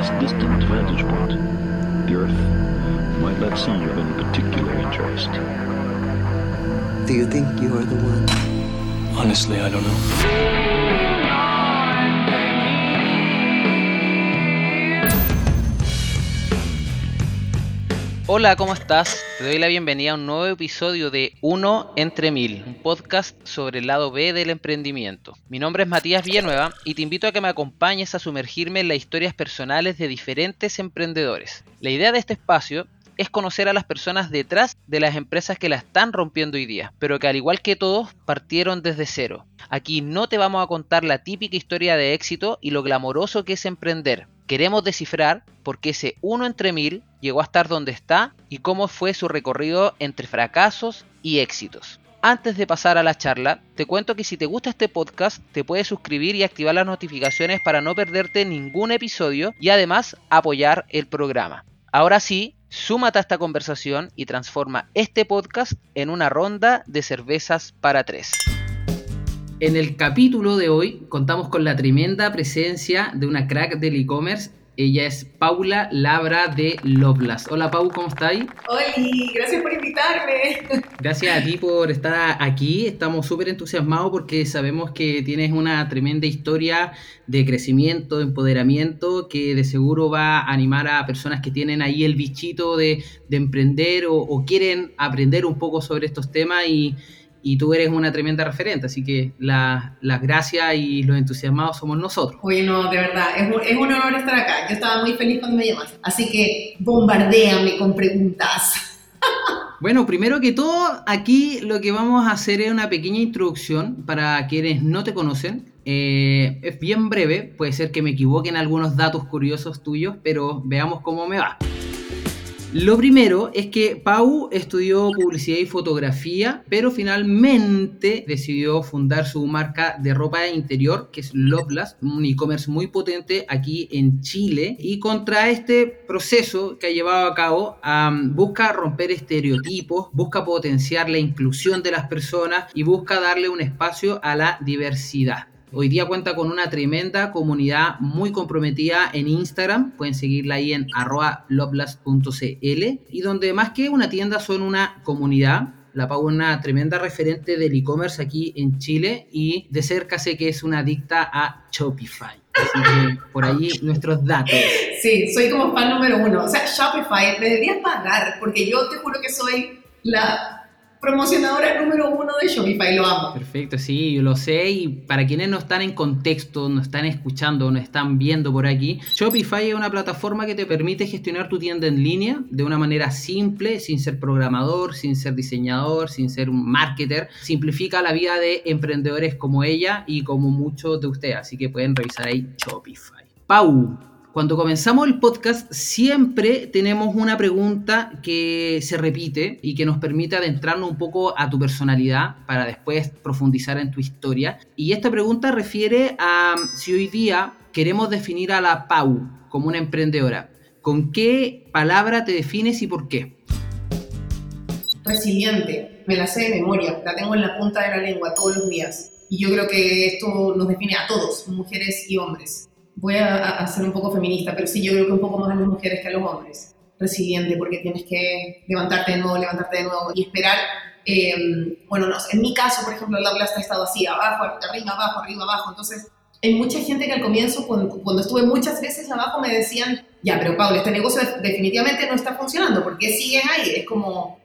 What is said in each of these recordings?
this distant vantage point, the Earth might not seem of any particular interest. Do you think you are the one? Honestly, I don't know. Hola, ¿cómo estás? Te doy la bienvenida a un nuevo episodio de Uno entre Mil, un podcast sobre el lado B del emprendimiento. Mi nombre es Matías Villanueva y te invito a que me acompañes a sumergirme en las historias personales de diferentes emprendedores. La idea de este espacio es conocer a las personas detrás de las empresas que la están rompiendo hoy día, pero que al igual que todos partieron desde cero. Aquí no te vamos a contar la típica historia de éxito y lo glamoroso que es emprender. Queremos descifrar por qué ese uno entre mil llegó a estar donde está y cómo fue su recorrido entre fracasos y éxitos. Antes de pasar a la charla, te cuento que si te gusta este podcast, te puedes suscribir y activar las notificaciones para no perderte ningún episodio y además apoyar el programa. Ahora sí, súmate a esta conversación y transforma este podcast en una ronda de cervezas para tres. En el capítulo de hoy contamos con la tremenda presencia de una crack del e-commerce. Ella es Paula Labra de Lovelace. Hola Pau, ¿cómo estás? Hola, gracias por invitarme. Gracias a ti por estar aquí. Estamos súper entusiasmados porque sabemos que tienes una tremenda historia de crecimiento, de empoderamiento, que de seguro va a animar a personas que tienen ahí el bichito de, de emprender o, o quieren aprender un poco sobre estos temas y y tú eres una tremenda referente, así que la, las gracias y los entusiasmados somos nosotros. Oye, no, de verdad, es un, es un honor estar acá. Yo estaba muy feliz cuando me llamaste, así que bombardéame con preguntas. Bueno, primero que todo, aquí lo que vamos a hacer es una pequeña introducción para quienes no te conocen. Eh, es bien breve, puede ser que me equivoque en algunos datos curiosos tuyos, pero veamos cómo me va. Lo primero es que Pau estudió publicidad y fotografía, pero finalmente decidió fundar su marca de ropa interior, que es Loveless, un e-commerce muy potente aquí en Chile. Y contra este proceso que ha llevado a cabo, busca romper estereotipos, busca potenciar la inclusión de las personas y busca darle un espacio a la diversidad. Hoy día cuenta con una tremenda comunidad muy comprometida en Instagram. Pueden seguirla ahí en lovelas.cl y donde más que una tienda son una comunidad. La Pau es una tremenda referente del e-commerce aquí en Chile y de cerca sé que es una adicta a Shopify. Así que por ahí nuestros datos. Sí, soy como fan número uno. O sea, Shopify me deberías pagar porque yo te juro que soy la promocionadora número uno de Shopify, lo amo. Perfecto, sí, yo lo sé. Y para quienes no están en contexto, no están escuchando, no están viendo por aquí, Shopify es una plataforma que te permite gestionar tu tienda en línea de una manera simple, sin ser programador, sin ser diseñador, sin ser un marketer. Simplifica la vida de emprendedores como ella y como muchos de ustedes. Así que pueden revisar ahí Shopify. Pau, cuando comenzamos el podcast siempre tenemos una pregunta que se repite y que nos permite adentrarnos un poco a tu personalidad para después profundizar en tu historia. Y esta pregunta refiere a si hoy día queremos definir a la Pau como una emprendedora. ¿Con qué palabra te defines y por qué? Resiliente, me la sé de memoria, la tengo en la punta de la lengua todos los días. Y yo creo que esto nos define a todos, mujeres y hombres voy a, a, ser un poco feminista, pero sí yo creo que un poco más a las mujeres que a los hombres. Resiliente, porque tienes que levantarte de nuevo, levantarte de nuevo y esperar. Eh, bueno, no, en mi caso, por ejemplo, la blasta ha estado así, abajo, arriba, abajo, arriba, abajo. Entonces, hay mucha gente que al comienzo, cuando, cuando estuve muchas veces abajo, me decían, ya, pero Pablo, este negocio definitivamente no está funcionando, ¿por qué sigues ahí? Es como,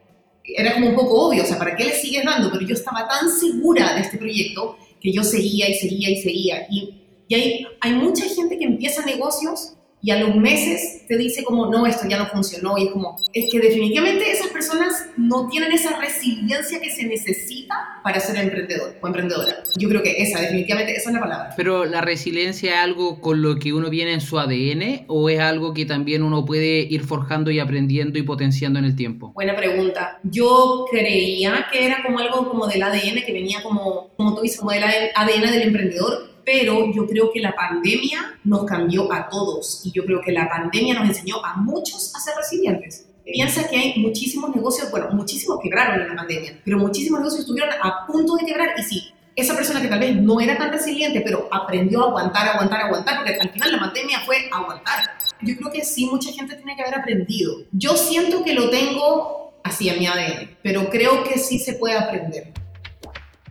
era como un poco obvio, o sea, ¿para qué le sigues dando? Pero yo estaba tan segura de este proyecto que yo seguía y seguía y seguía. Y y hay, hay mucha gente que empieza negocios y a los meses te dice como, no, esto ya no funcionó. Y es como, es que definitivamente esas personas no tienen esa resiliencia que se necesita para ser emprendedor o emprendedora. Yo creo que esa, definitivamente, esa es la palabra. Pero la resiliencia es algo con lo que uno viene en su ADN o es algo que también uno puede ir forjando y aprendiendo y potenciando en el tiempo? Buena pregunta. Yo creía que era como algo como del ADN que venía como, como tú dices, como del ADN del emprendedor pero yo creo que la pandemia nos cambió a todos y yo creo que la pandemia nos enseñó a muchos a ser resilientes. Piensa que hay muchísimos negocios, bueno, muchísimos quebraron en la pandemia, pero muchísimos negocios estuvieron a punto de quebrar y sí, esa persona que tal vez no era tan resiliente, pero aprendió a aguantar, aguantar, aguantar, porque al final la pandemia fue aguantar. Yo creo que sí, mucha gente tiene que haber aprendido. Yo siento que lo tengo así en mi ADN, pero creo que sí se puede aprender.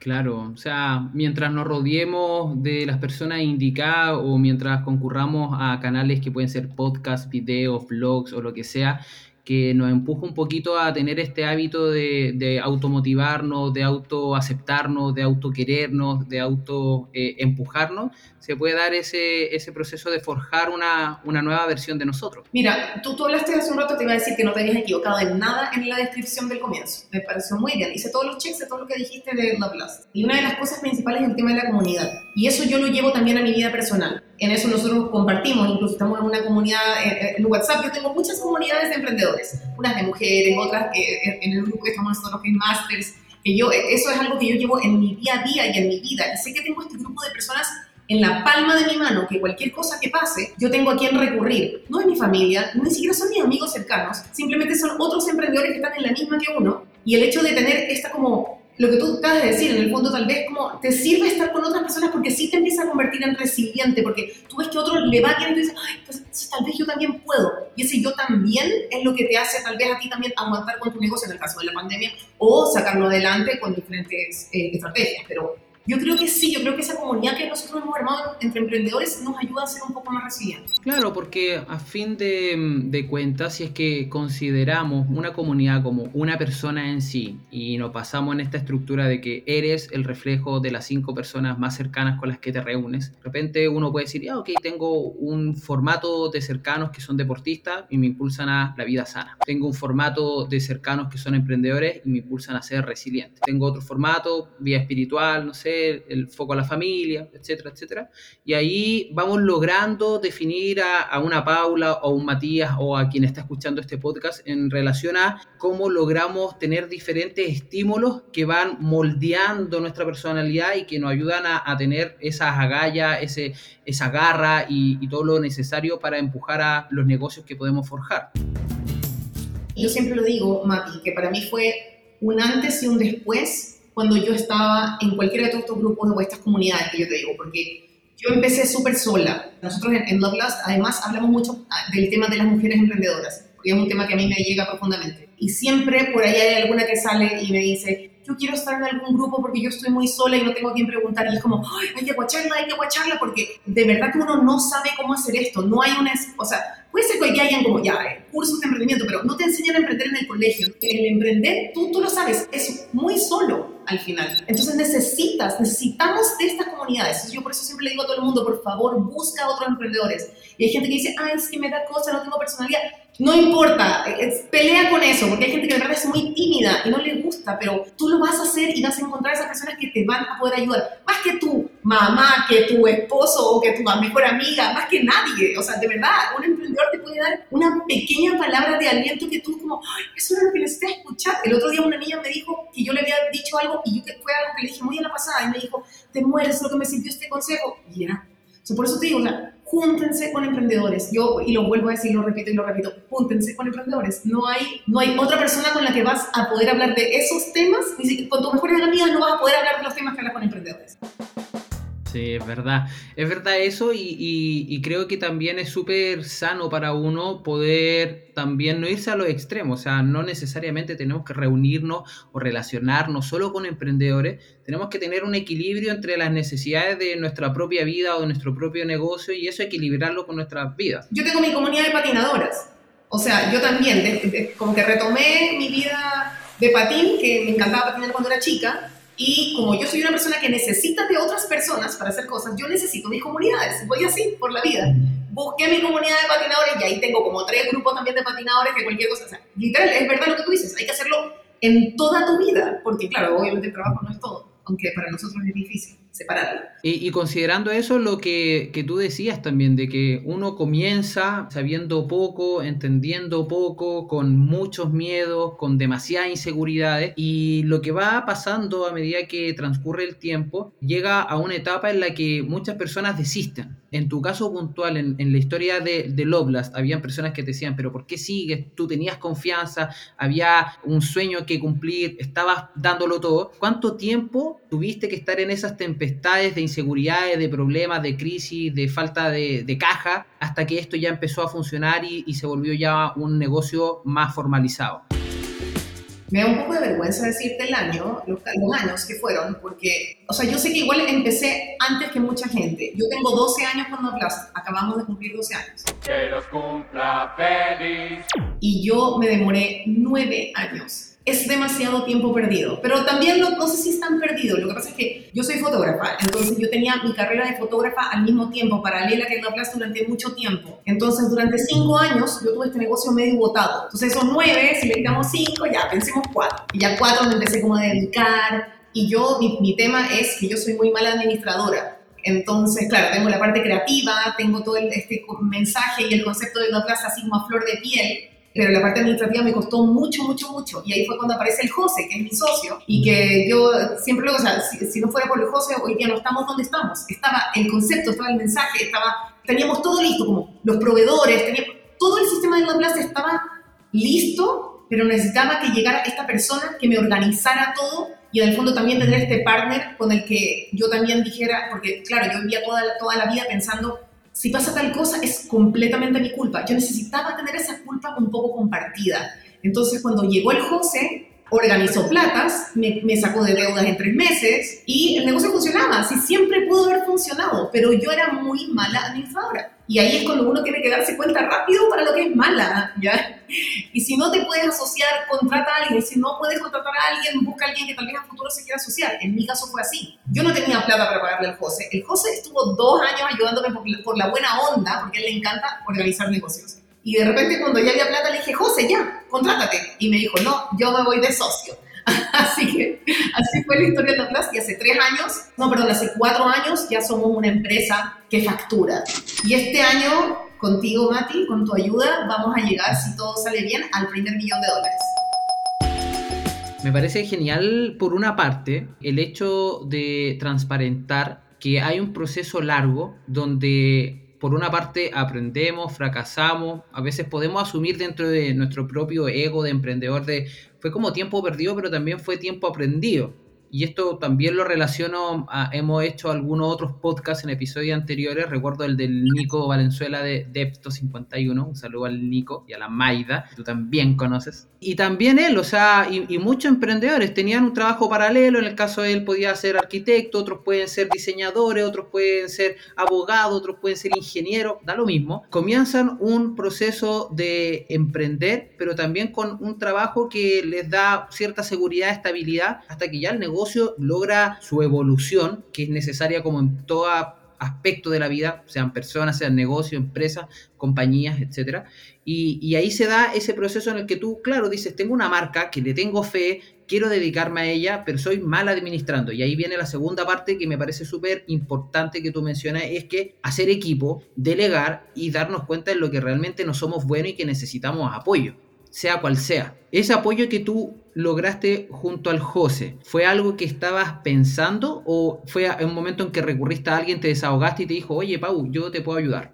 Claro, o sea, mientras nos rodeemos de las personas indicadas o mientras concurramos a canales que pueden ser podcasts, videos, vlogs o lo que sea, que nos empuja un poquito a tener este hábito de, de automotivarnos, de autoaceptarnos, de autoquerernos, de auto eh, empujarnos, se puede dar ese, ese proceso de forjar una, una nueva versión de nosotros. Mira, tú, tú hablaste hace un rato, te iba a decir que no te habías equivocado en nada en la descripción del comienzo. Me pareció muy bien. Hice todos los checks de todo lo que dijiste de Love. Y una de las cosas principales es el tema de la comunidad. Y eso yo lo llevo también a mi vida personal. En eso nosotros compartimos, incluso estamos en una comunidad, en WhatsApp yo tengo muchas comunidades de emprendedores, unas de mujeres, otras eh, en el grupo que estamos nosotros que es Masters, que yo, eso es algo que yo llevo en mi día a día y en mi vida. Y sé que tengo este grupo de personas en la palma de mi mano que cualquier cosa que pase, yo tengo a quien recurrir. No es mi familia, ni siquiera son mis amigos cercanos, simplemente son otros emprendedores que están en la misma que uno. Y el hecho de tener esta como lo que tú acabas de decir, en el fondo tal vez como te sirve estar con otras personas porque sí te empieza a convertir en resiliente, porque tú ves que otro le va bien y tú ay, pues tal vez yo también puedo. Y ese yo también es lo que te hace tal vez a ti también aguantar con tu negocio en el caso de la pandemia o sacarlo adelante con diferentes eh, estrategias. Pero yo creo que sí, yo creo que esa comunidad que nosotros hemos armado entre emprendedores nos ayuda a ser un poco más resilientes. Claro, porque a fin de, de cuentas, si es que consideramos una comunidad como una persona en sí y nos pasamos en esta estructura de que eres el reflejo de las cinco personas más cercanas con las que te reúnes, de repente uno puede decir, ah, ok, tengo un formato de cercanos que son deportistas y me impulsan a la vida sana. Tengo un formato de cercanos que son emprendedores y me impulsan a ser resiliente. Tengo otro formato, vía espiritual, no sé el foco a la familia, etcétera, etcétera. Y ahí vamos logrando definir a, una Paula o un Matías o a quien está escuchando este podcast en relación a cómo logramos tener diferentes estímulos que van moldeando nuestra personalidad y que nos ayudan a, tener esa agallas, ese, esa garra y todo lo necesario para empujar a los negocios que podemos forjar. Yo siempre lo digo, Mati, que para mí fue un antes y un después cuando yo estaba en cualquiera de todos estos grupos o estas comunidades que yo te digo, porque yo empecé súper sola. Nosotros en, en además, hablamos mucho ah, del tema de las mujeres emprendedoras, porque es un tema que a mí me llega profundamente. Y siempre por ahí hay alguna que sale y me dice, yo quiero estar en algún grupo porque yo estoy muy sola y no tengo a quien preguntar. Y es como, Ay, hay que guacharla, hay que guacharla, porque de verdad que uno no sabe cómo hacer esto. No hay una, o sea, puede ser que hoy hayan como ya eh, cursos de emprendimiento, pero no te enseñan a emprender en el colegio. El emprender, tú, tú lo sabes, es muy solo al final. Entonces necesitas, necesitamos de estas comunidades. Yo por eso siempre le digo a todo el mundo, por favor, busca a otros emprendedores. Y hay gente que dice, ay, es que me da cosa, no tengo personalidad. No importa, pelea con eso, porque hay gente que de verdad es muy tímida y no le gusta, pero tú lo vas a hacer y vas a encontrar a esas personas que te van a poder ayudar. Más que tu mamá, que tu esposo o que tu mejor amiga, más que nadie. O sea, de verdad, un emprendedor te puede dar una pequeña palabra de aliento que tú como, ay, eso es lo que necesitas escuchar. El otro día una niña me dijo que yo le había dicho algo y yo que fue algo que le dije muy en la pasada y me dijo, te mueres lo que me sintió este consejo. Y era, por eso te digo, o sea, júntense con emprendedores. Yo, y lo vuelvo a decir, lo repito y lo repito, júntense con emprendedores. No hay, no hay otra persona con la que vas a poder hablar de esos temas, ni siquiera con tus mejores amigas no vas a poder hablar de los temas que hablas con emprendedores. Es verdad. Es verdad eso y, creo que también es súper sano para uno poder también no irse a los extremos. O sea, no necesariamente tenemos que reunirnos o relacionarnos solo con emprendedores. Tenemos que tener un equilibrio entre las necesidades de nuestra propia vida o de nuestro propio negocio y eso equilibrarlo con nuestras vidas. Yo tengo mi comunidad de patinadoras. O sea, yo también, como que retomé mi vida de patín, que me encantaba patinar cuando era chica y como yo soy una persona que necesita de otras personas para hacer cosas, yo necesito mis comunidades. Voy así por la vida. Busqué mi comunidad de patinadores y ahí tengo como tres grupos también de patinadores que cualquier cosa. O sea, literal, es verdad lo que tú dices. Hay que hacerlo en toda tu vida. Porque, claro, obviamente el trabajo no es todo. Aunque para nosotros es difícil separarlo. Y, considerando eso, lo que, que, tú decías también, de que uno comienza sabiendo poco, entendiendo poco, con muchos miedos, con demasiadas inseguridades, y lo que va pasando a medida que transcurre el tiempo, llega a una etapa en la que muchas personas desisten en tu caso puntual, en, la historia de, de Lovelast, habían personas que te decían, pero ¿por qué sigues? Tú tenías confianza, había un sueño que cumplir, estabas dándolo todo. ¿Cuánto tiempo tuviste que estar en esas tempestades de inseguridades, de problemas, de crisis, de falta de, caja, hasta que esto ya empezó a funcionar y se volvió ya un negocio más formalizado? Me da un poco de vergüenza decirte el año, los, años que fueron, porque, o sea, yo sé que igual empecé antes que mucha gente. Yo tengo 12 años cuando acabamos de cumplir 12 años. Que los cumpla feliz. Y yo me demoré 9 años es demasiado tiempo perdido. Pero también no, no, sé si es tan perdido. Lo que pasa es que yo soy fotógrafa, entonces yo tenía mi carrera de fotógrafa al mismo tiempo, paralela que Plaza durante mucho tiempo. Entonces, durante cinco años yo tuve este negocio medio botado. Entonces, esos nueve, si le quitamos cinco, ya pensemos cuatro. Y ya cuatro me empecé como a dedicar. Y yo, mi, mi tema es que yo soy muy mala administradora. Entonces, claro, tengo la parte creativa, tengo todo el, este mensaje y el concepto de la plaza así como a flor de piel, pero la parte administrativa me costó mucho, mucho, mucho. Y ahí fue cuando aparece el José, que es mi socio, y que yo siempre lo, o sea, si, no fuera por el José, hoy día no estamos donde estamos. Estaba el concepto, estaba el mensaje, estaba, teníamos todo listo, como los proveedores, teníamos, todo el sistema de la plaza estaba listo, pero necesitaba que llegara esta persona que me organizara todo y en el fondo también tener este partner con el que yo también dijera, porque claro, yo vivía toda, toda la vida pensando, si pasa tal cosa es completamente mi culpa. Yo necesitaba tener esa culpa un poco compartida. Entonces cuando llegó el José, organizó platas, me, me, sacó de deudas en tres meses y el negocio funcionaba. Sí, siempre pudo haber funcionado, pero yo era muy mala administradora. Y ahí es cuando uno tiene que darse cuenta rápido para lo que es mala, ¿ya? Y si no te puedes asociar, contrata a alguien. Si no puedes contratar a alguien, busca a alguien que tal vez a futuro se quiera asociar. En mi caso fue así. Yo no tenía plata para pagarle al José. El José estuvo dos años ayudándome por, la buena onda, porque a él le encanta organizar negocios. Y de repente cuando ya había plata le dije, José, ya, contrátate. Y me dijo, no, yo me voy de socio. así que así fue la historia de la Plaza y hace tres años, no, perdón, hace cuatro años ya somos una empresa que factura. Y este año, contigo, Mati, con tu ayuda, vamos a llegar, si todo sale bien, al primer millón de dólares. Me parece genial, por una parte, el hecho de transparentar que hay un proceso largo donde por una parte aprendemos, fracasamos, a veces podemos asumir dentro de nuestro propio ego de emprendedor de fue como tiempo perdido, pero también fue tiempo aprendido y esto también lo relaciono, hemos hecho algunos otros podcasts en episodios anteriores, recuerdo el del Nico Valenzuela de Depto 51, un saludo al Nico y a la Maida, tú también conoces. Y también él, o sea, y, muchos emprendedores tenían un trabajo paralelo, en el caso de él podía ser arquitecto, otros pueden ser diseñadores, otros pueden ser abogados, otros pueden ser ingenieros, da lo mismo. Comienzan un proceso de emprender, pero también con un trabajo que les da cierta seguridad, estabilidad, hasta que ya el negocio logra su evolución, que es necesaria como en todo aspecto de la vida, sean personas, sean negocios, empresas, compañías, etc. Y, ahí se da ese proceso en el que tú, claro, dices, tengo una marca que le tengo fe, quiero dedicarme a ella, pero soy mal administrando. Y ahí viene la segunda parte que me parece súper importante que tú mencionas, es que hacer equipo, delegar y darnos cuenta de lo que realmente no somos buenos y que necesitamos apoyo sea cual sea. Ese apoyo que tú lograste junto al José, ¿fue algo que estabas pensando o fue un momento en que recurriste a alguien, te desahogaste y te dijo, oye, Pau, yo te puedo ayudar?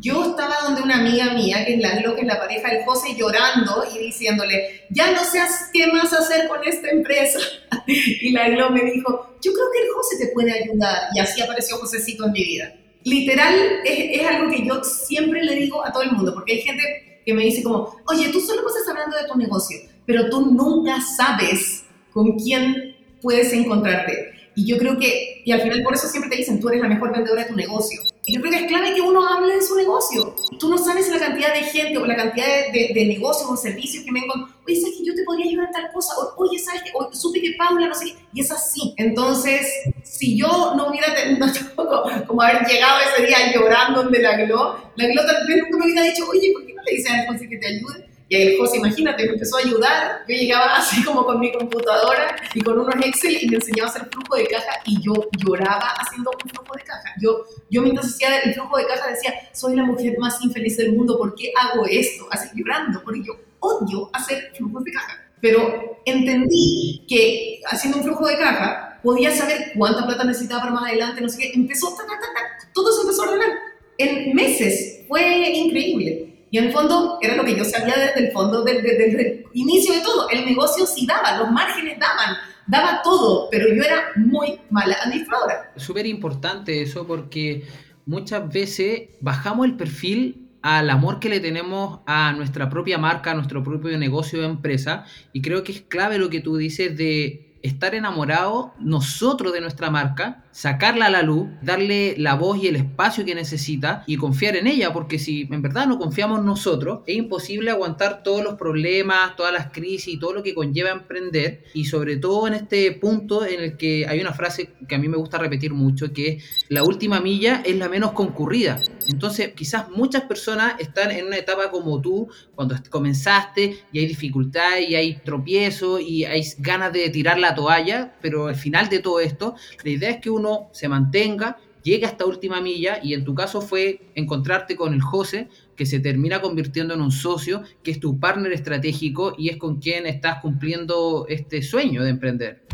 Yo estaba donde una amiga mía, que es la, lo que es la pareja del José, llorando y diciéndole, ya no sé qué más hacer con esta empresa. y la Glo me dijo, yo creo que el José te puede ayudar. Y así apareció Josécito en mi vida. Literal, es algo que yo siempre le digo a todo el mundo, porque hay gente que me dice como, oye, tú solo estás hablando de tu negocio, pero tú nunca sabes con quién puedes encontrarte. Y yo creo que, y al final por eso siempre te dicen, tú eres la mejor vendedora de tu negocio. Y yo creo que es clave que uno hable de su negocio. Tú no sabes la cantidad de gente o la cantidad de, de, negocios o servicios que me con, oye, ¿sabes que yo te podría ayudar en tal cosa? O, oye, ¿sabes que o, supe que Paula no sé qué? Y es así. Entonces, si yo no hubiera tenido como haber llegado ese día llorando donde la Glo, la Glo tal vez nunca me hubiera dicho, oye, ¿por qué no le dices a José que te ayude? Y el José, imagínate, me empezó a ayudar. Yo llegaba así como con mi computadora y con unos Excel y me enseñaba a hacer flujo de caja y yo lloraba haciendo un flujo de caja. Yo, yo mientras hacía el flujo de caja decía, soy la mujer más infeliz del mundo, ¿por qué hago esto? Así llorando, porque yo odio hacer flujos de caja. Pero entendí que haciendo un flujo de caja podía saber cuánta plata necesitaba para más adelante, no sé qué. Empezó, ta, ta, ta, todo se empezó a ordenar. En meses, fue increíble. Y en el fondo, era lo que yo sabía desde el fondo, desde, desde el inicio de todo. El negocio sí daba, los márgenes daban, daba todo, pero yo era muy mala administradora. Súper importante eso porque muchas veces bajamos el perfil al amor que le tenemos a nuestra propia marca, a nuestro propio negocio de empresa. Y creo que es clave lo que tú dices de estar enamorado nosotros de nuestra marca, sacarla a la luz, darle la voz y el espacio que necesita y confiar en ella, porque si en verdad no confiamos nosotros, es imposible aguantar todos los problemas, todas las crisis y todo lo que conlleva emprender. Y sobre todo en este punto en el que hay una frase que a mí me gusta repetir mucho, que es la última milla es la menos concurrida. Entonces quizás muchas personas están en una etapa como tú, cuando comenzaste y hay dificultades y hay tropiezos y hay ganas de tirar la toalla, pero al final de todo esto, la idea es que uno se mantenga, llegue a esta última milla y en tu caso fue encontrarte con el José, que se termina convirtiendo en un socio, que es tu partner estratégico y es con quien estás cumpliendo este sueño de emprender.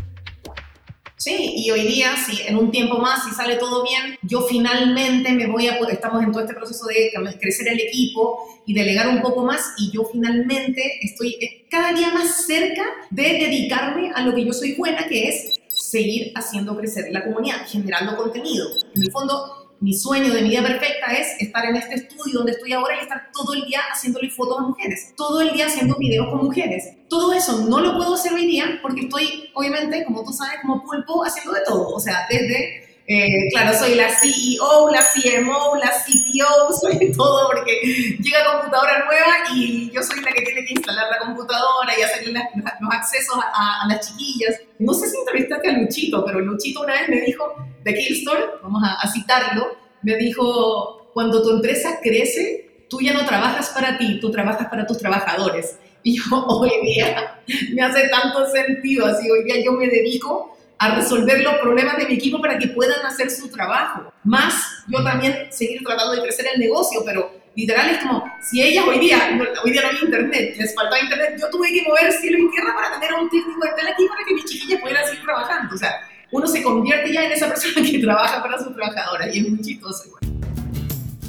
Sí, y hoy día, si en un tiempo más, si sale todo bien, yo finalmente me voy a, estamos en todo este proceso de crecer el equipo y delegar un poco más, y yo finalmente estoy cada día más cerca de dedicarme a lo que yo soy buena, que es seguir haciendo crecer la comunidad, generando contenido. En el fondo, mi sueño de vida perfecta es estar en este estudio donde estoy ahora y estar todo el día haciéndole fotos a mujeres, todo el día haciendo videos con mujeres. Todo eso no lo puedo hacer hoy día porque estoy, obviamente, como tú sabes, como pulpo haciendo de todo. O sea, desde eh, claro, soy la CEO, la CMO, la CTO, soy todo porque llega computadora nueva y yo soy la que tiene que instalar la computadora y hacer los accesos a, las chiquillas. No sé si entrevistaste a Luchito, pero Luchito una vez me dijo, de Killstore, vamos a, a citarlo, me dijo, cuando tu empresa crece, tú ya no trabajas para ti, tú trabajas para tus trabajadores. Y yo hoy día me hace tanto sentido, así hoy día yo me dedico a resolver los problemas de mi equipo para que puedan hacer su trabajo. Más yo también seguir tratando de crecer el negocio, pero literal es como, si ellas hoy día, hoy día no hay internet, les falta internet, yo tuve que mover cielo y tierra para tener un técnico de tele aquí para que mis chiquillas pudieran seguir trabajando. O sea, uno se convierte ya en esa persona que trabaja para su trabajadora y es muy chistoso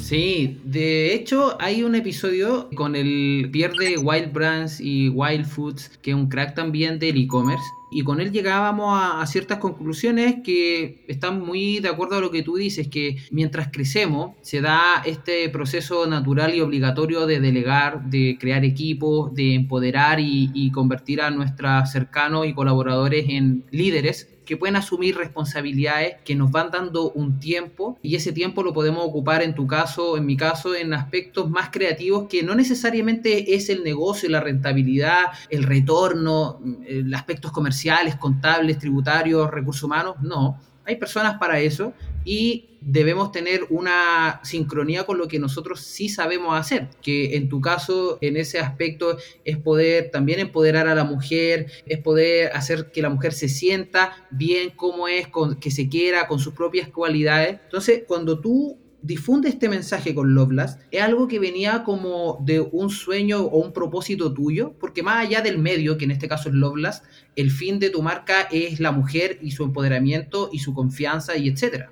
Sí, de hecho hay un episodio con el Pierre de Wild Brands y Wild Foods, que es un crack también del e-commerce, y con él llegábamos a, ciertas conclusiones que están muy de acuerdo a lo que tú dices, que mientras crecemos se da este proceso natural y obligatorio de delegar, de crear equipos, de empoderar y, y convertir a nuestros cercanos y colaboradores en líderes que pueden asumir responsabilidades que nos van dando un tiempo y ese tiempo lo podemos ocupar en tu caso, en mi caso, en aspectos más creativos que no necesariamente es el negocio, la rentabilidad, el retorno, mm, aspectos comerciales, contables, tributarios, recursos humanos, no. Hay personas para eso y debemos tener una sincronía con lo que nosotros sí sabemos hacer, que en tu caso, en ese aspecto, es poder también empoderar a la mujer, es poder hacer que la mujer se sienta bien como es, con, que se quiera, con sus propias cualidades. Entonces, cuando tú difunde este mensaje con Lovelace es algo que venía como de un sueño o un propósito tuyo, porque más allá del medio, que en este caso es Lovelace, el fin de tu marca es la mujer y su empoderamiento y su confianza y etcétera.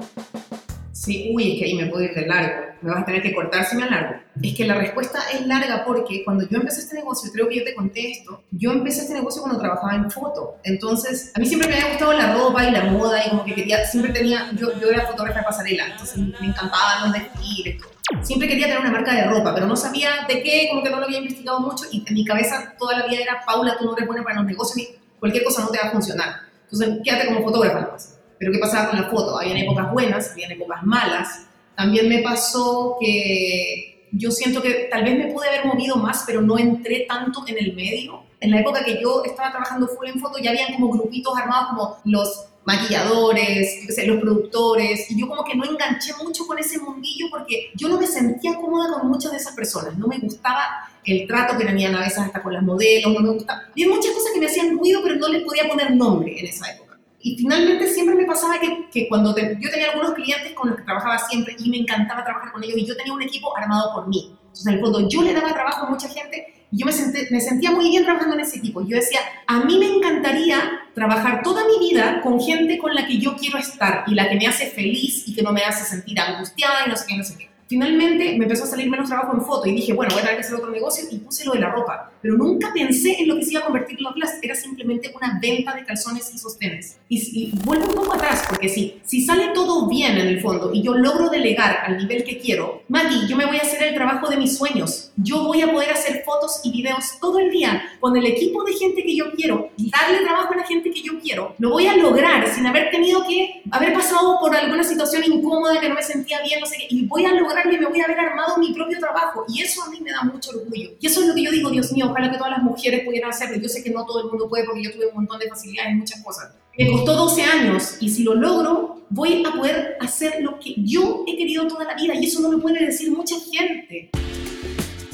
Sí, uy, es que ahí me puedo ir de largo. Me vas a tener que cortar si me largo. Es que la respuesta es larga porque cuando yo empecé este negocio, creo que yo te conté esto, yo empecé este negocio cuando trabajaba en foto. Entonces, a mí siempre me había gustado la ropa y la moda y como que quería, siempre tenía, yo, yo era fotógrafa pasarela, entonces me encantaban los desfiles. Siempre quería tener una marca de ropa, pero no sabía de qué, como que no lo había investigado mucho y en mi cabeza toda la vida era, Paula, tú no eres buena para los negocios y cualquier cosa no te va a funcionar. Entonces, quédate como fotógrafa nada más. Pero ¿qué pasaba con la foto? Habían épocas buenas, habían épocas malas. También me pasó que yo siento que tal vez me pude haber movido más, pero no entré tanto en el medio. En la época que yo estaba trabajando full en foto, ya habían como grupitos armados como los maquilladores, los productores, y yo como que no enganché mucho con ese mundillo porque yo no me sentía cómoda con muchas de esas personas, no me gustaba el trato que tenían a veces hasta con las modelos, no me gustaba. Había muchas cosas que me hacían ruido, pero no les podía poner nombre en esa época. Y finalmente siempre me pasaba que, que cuando yo tenía algunos clientes con los que trabajaba siempre y me encantaba trabajar con ellos y yo tenía un equipo armado por mí. Entonces, en el fondo, yo le daba trabajo a mucha gente Y yo me, senté- me sentía muy bien trabajando en ese equipo. Yo decía, a mí me encantaría trabajar toda mi vida con gente con la que yo quiero estar y la que me hace feliz y que no me hace sentir angustiada y no sé qué, no sé qué. Finalmente me empezó a salir menos trabajo en foto y dije, bueno, voy a tener que hacer otro negocio y puse lo de la ropa. Pero nunca pensé en lo que se iba a convertir en Plus. Era simplemente una venta de calzones y sostenes. Y, y vuelvo un poco atrás, porque si, si sale todo bien en el fondo y yo logro delegar al nivel que quiero, Mati, yo me voy a hacer el trabajo de mis sueños. Yo voy a poder hacer fotos y videos todo el día con el equipo de gente que yo quiero y darle trabajo a la gente que yo quiero. Lo voy a lograr sin haber tenido que haber pasado por alguna situación incómoda que no me sentía bien, no sé qué. Y voy a lograrlo y me voy a haber armado mi propio trabajo. Y eso a mí me da mucho orgullo. Y eso es lo que yo digo, Dios mío, ojalá que todas las mujeres pudieran hacerlo. Yo sé que no todo el mundo puede porque yo tuve un montón de facilidades en muchas cosas. Me costó 12 años y si lo logro, voy a poder hacer lo que yo he querido toda la vida. Y eso no lo puede decir mucha gente.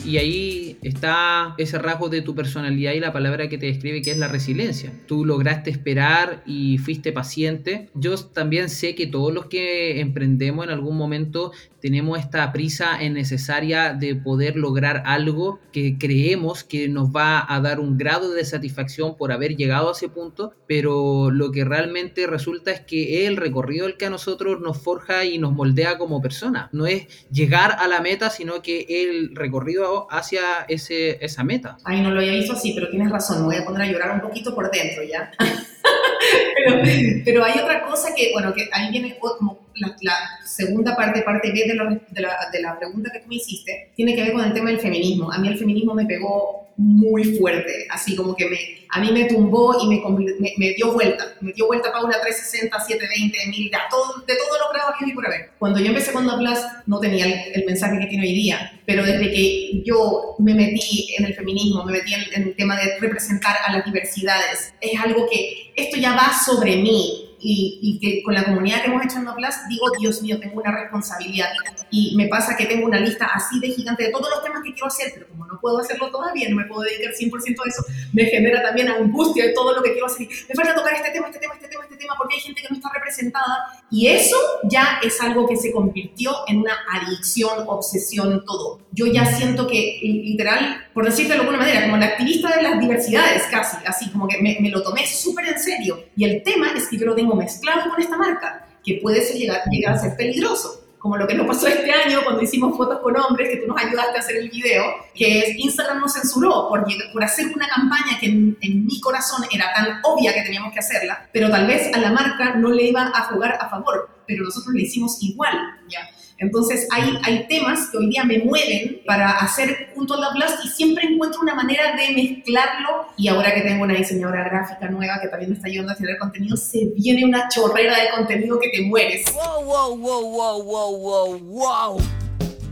Y ahí está ese rasgo de tu personalidad y la palabra que te describe que es la resiliencia. Tú lograste esperar y fuiste paciente. Yo también sé que todos los que emprendemos en algún momento tenemos esta prisa necesaria de poder lograr algo que creemos que nos va a dar un grado de satisfacción por haber llegado a ese punto, pero lo que realmente resulta es que el recorrido el que a nosotros nos forja y nos moldea como persona. No es llegar a la meta, sino que el recorrido hacia ese, esa meta. Ay, no lo había visto así, pero tienes razón, me voy a poner a llorar un poquito por dentro ya. pero, hay otra cosa que, bueno, que ahí viene como la, la segunda parte, parte B de la, de, la, de la pregunta que tú me hiciste, tiene que ver con el tema del feminismo. A mí el feminismo me pegó muy fuerte, así como que me, a mí me tumbó y me, me, me dio vuelta, me dio vuelta para una 360, 720, 1000, de todo, de todo lo que y por haber. Cuando yo empecé con Plus no tenía el, el, mensaje que tiene hoy día, pero desde que yo me metí en el feminismo, me metí en, en el tema de representar a las diversidades, es algo que esto ya va sobre mí, y, y, que con la comunidad que hemos hecho en Plus digo, Dios mío, tengo una responsabilidad. Y me pasa que tengo una lista así de gigante de todos los temas que quiero hacer, pero como no puedo hacerlo todavía, no me puedo dedicar 100% a eso, me genera también angustia de todo lo que quiero hacer. Me falta tocar este tema, este tema, este tema, este tema, porque hay gente que no está representada. Y eso ya es algo que se convirtió en una adicción, obsesión, todo. Yo ya siento que, literal, por decirte de alguna manera, como la activista de las diversidades, casi, así como que me, me lo tomé súper en serio. Y el tema es que yo lo tengo mezclado con esta marca, que puede ser, llegar, llegar a ser peligroso. Como lo que nos pasó este año cuando hicimos fotos con hombres, que tú nos ayudaste a hacer el video, que es Instagram nos censuró por, por hacer una campaña que en, en, mi corazón era tan obvia que teníamos que hacerla, pero tal vez a la marca no le iba a jugar a favor, pero nosotros le hicimos igual, ¿ya? Entonces hay, hay temas que hoy día me mueven para hacer junto a la Blast y siempre encuentro una manera de mezclarlo. Y ahora que tengo una diseñadora gráfica nueva que también me está ayudando a generar contenido, se viene una chorrera de contenido que te mueres. Wow, wow, wow, wow, wow, wow, wow.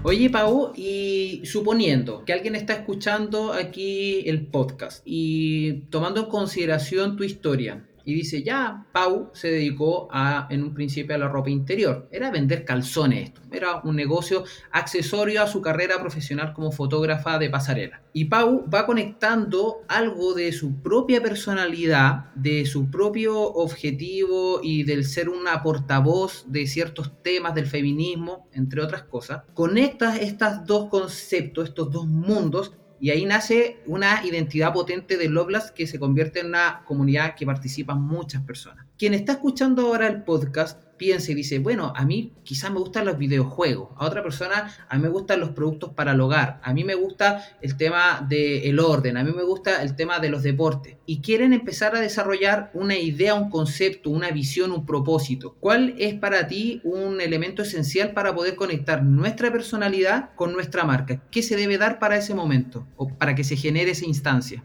Oye, Pau, y suponiendo que alguien está escuchando aquí el podcast y tomando en consideración tu historia, y dice, ya, Pau se dedicó a, en un principio a la ropa interior. Era vender calzones esto. Era un negocio accesorio a su carrera profesional como fotógrafa de pasarela. Y Pau va conectando algo de su propia personalidad, de su propio objetivo y del ser una portavoz de ciertos temas del feminismo, entre otras cosas. Conectas estos dos conceptos, estos dos mundos y ahí nace una identidad potente de Loblas que se convierte en una comunidad que participan muchas personas. Quien está escuchando ahora el podcast piensa y dice, bueno, a mí quizás me gustan los videojuegos, a otra persona a mí me gustan los productos para el hogar, a mí me gusta el tema del orden, a mí me gusta el tema de los deportes y quieren empezar a desarrollar una idea, un concepto, una visión, un propósito. ¿Cuál es para ti un elemento esencial para poder conectar nuestra personalidad con nuestra marca? ¿Qué se debe dar para ese momento o para que se genere esa instancia?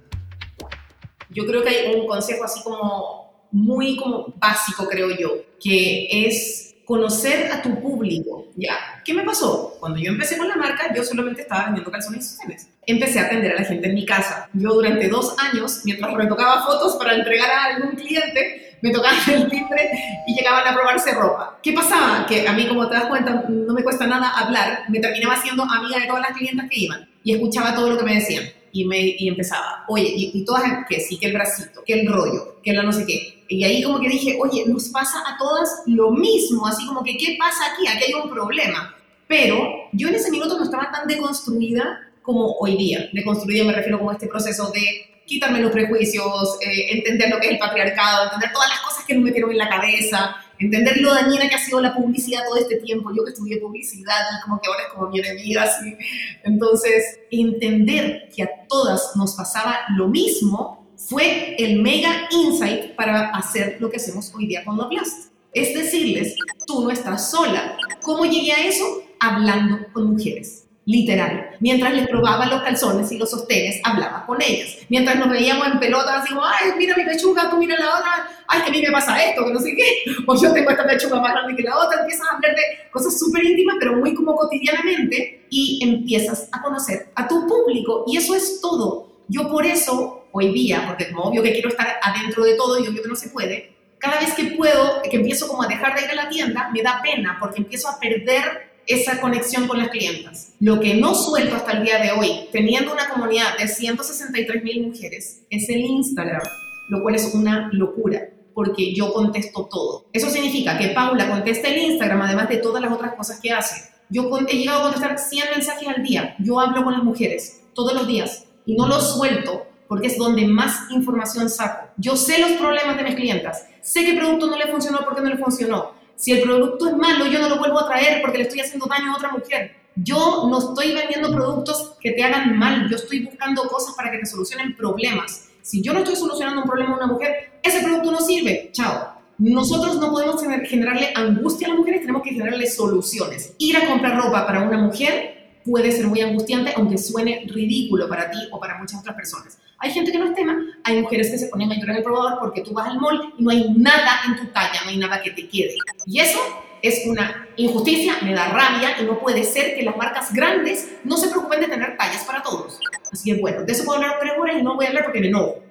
Yo creo que hay un consejo así como muy como básico, creo yo, que es conocer a tu público. Ya, ¿qué me pasó? Cuando yo empecé con la marca, yo solamente estaba vendiendo calzones y sostenes. Empecé a atender a la gente en mi casa. Yo durante dos años, mientras me tocaba fotos para entregar a algún cliente, me tocaban el timbre y llegaban a probarse ropa. ¿Qué pasaba? Que a mí, como te das cuenta, no me cuesta nada hablar. Me terminaba siendo amiga de todas las clientas que iban y escuchaba todo lo que me decían. Y, me, y empezaba, oye, y, y todas, que sí, que el bracito, que el rollo, que la no sé qué. Y ahí como que dije, oye, nos pasa a todas lo mismo, así como que, ¿qué pasa aquí? Aquí hay un problema. Pero yo en ese minuto no estaba tan deconstruida como hoy día. Deconstruida me refiero como a este proceso de quitarme los prejuicios, eh, entender lo que es el patriarcado, entender todas las cosas que nos metieron en la cabeza, entender lo dañina que ha sido la publicidad todo este tiempo. Yo que estudié publicidad como que ahora es como mi enemiga, así. Entonces, entender que a todas nos pasaba lo mismo fue el mega insight para hacer lo que hacemos hoy día con Lovelast. Es decirles, tú no estás sola. ¿Cómo llegué a eso? Hablando con mujeres literal. Mientras les probaba los calzones y los sostenes, hablaba con ellas. Mientras nos veíamos en pelotas, así como, ay, mira mi pechuga, tú mira la otra, ay, que a mí me pasa esto, que no sé qué, o yo tengo esta pechuga más grande que la otra, empiezas a hablar de cosas súper íntimas, pero muy como cotidianamente, y empiezas a conocer a tu público, y eso es todo. Yo por eso, hoy día, porque como obvio que quiero estar adentro de todo y obvio que no se puede, cada vez que puedo, que empiezo como a dejar de ir a la tienda, me da pena, porque empiezo a perder esa conexión con las clientas. Lo que no suelto hasta el día de hoy, teniendo una comunidad de 163 mil mujeres, es el Instagram, lo cual es una locura porque yo contesto todo. Eso significa que Paula contesta el Instagram, además de todas las otras cosas que hace. Yo he llegado a contestar 100 mensajes al día. Yo hablo con las mujeres todos los días y no los suelto porque es donde más información saco. Yo sé los problemas de mis clientas, sé qué producto no le funcionó porque no le funcionó, si el producto es malo, yo no lo vuelvo a traer porque le estoy haciendo daño a otra mujer. Yo no estoy vendiendo productos que te hagan mal, yo estoy buscando cosas para que te solucionen problemas. Si yo no estoy solucionando un problema a una mujer, ese producto no sirve. Chao. Nosotros no podemos generarle angustia a las mujeres, tenemos que generarle soluciones. Ir a comprar ropa para una mujer puede ser muy angustiante, aunque suene ridículo para ti o para muchas otras personas. Hay gente que no es tema, hay mujeres que se ponen en el probador porque tú vas al mall y no hay nada en tu talla, no hay nada que te quede. Y eso es una injusticia, me da rabia y no puede ser que las marcas grandes no se preocupen de tener tallas para todos. Así que bueno, de eso puedo hablar tres horas y no voy a hablar porque me enojo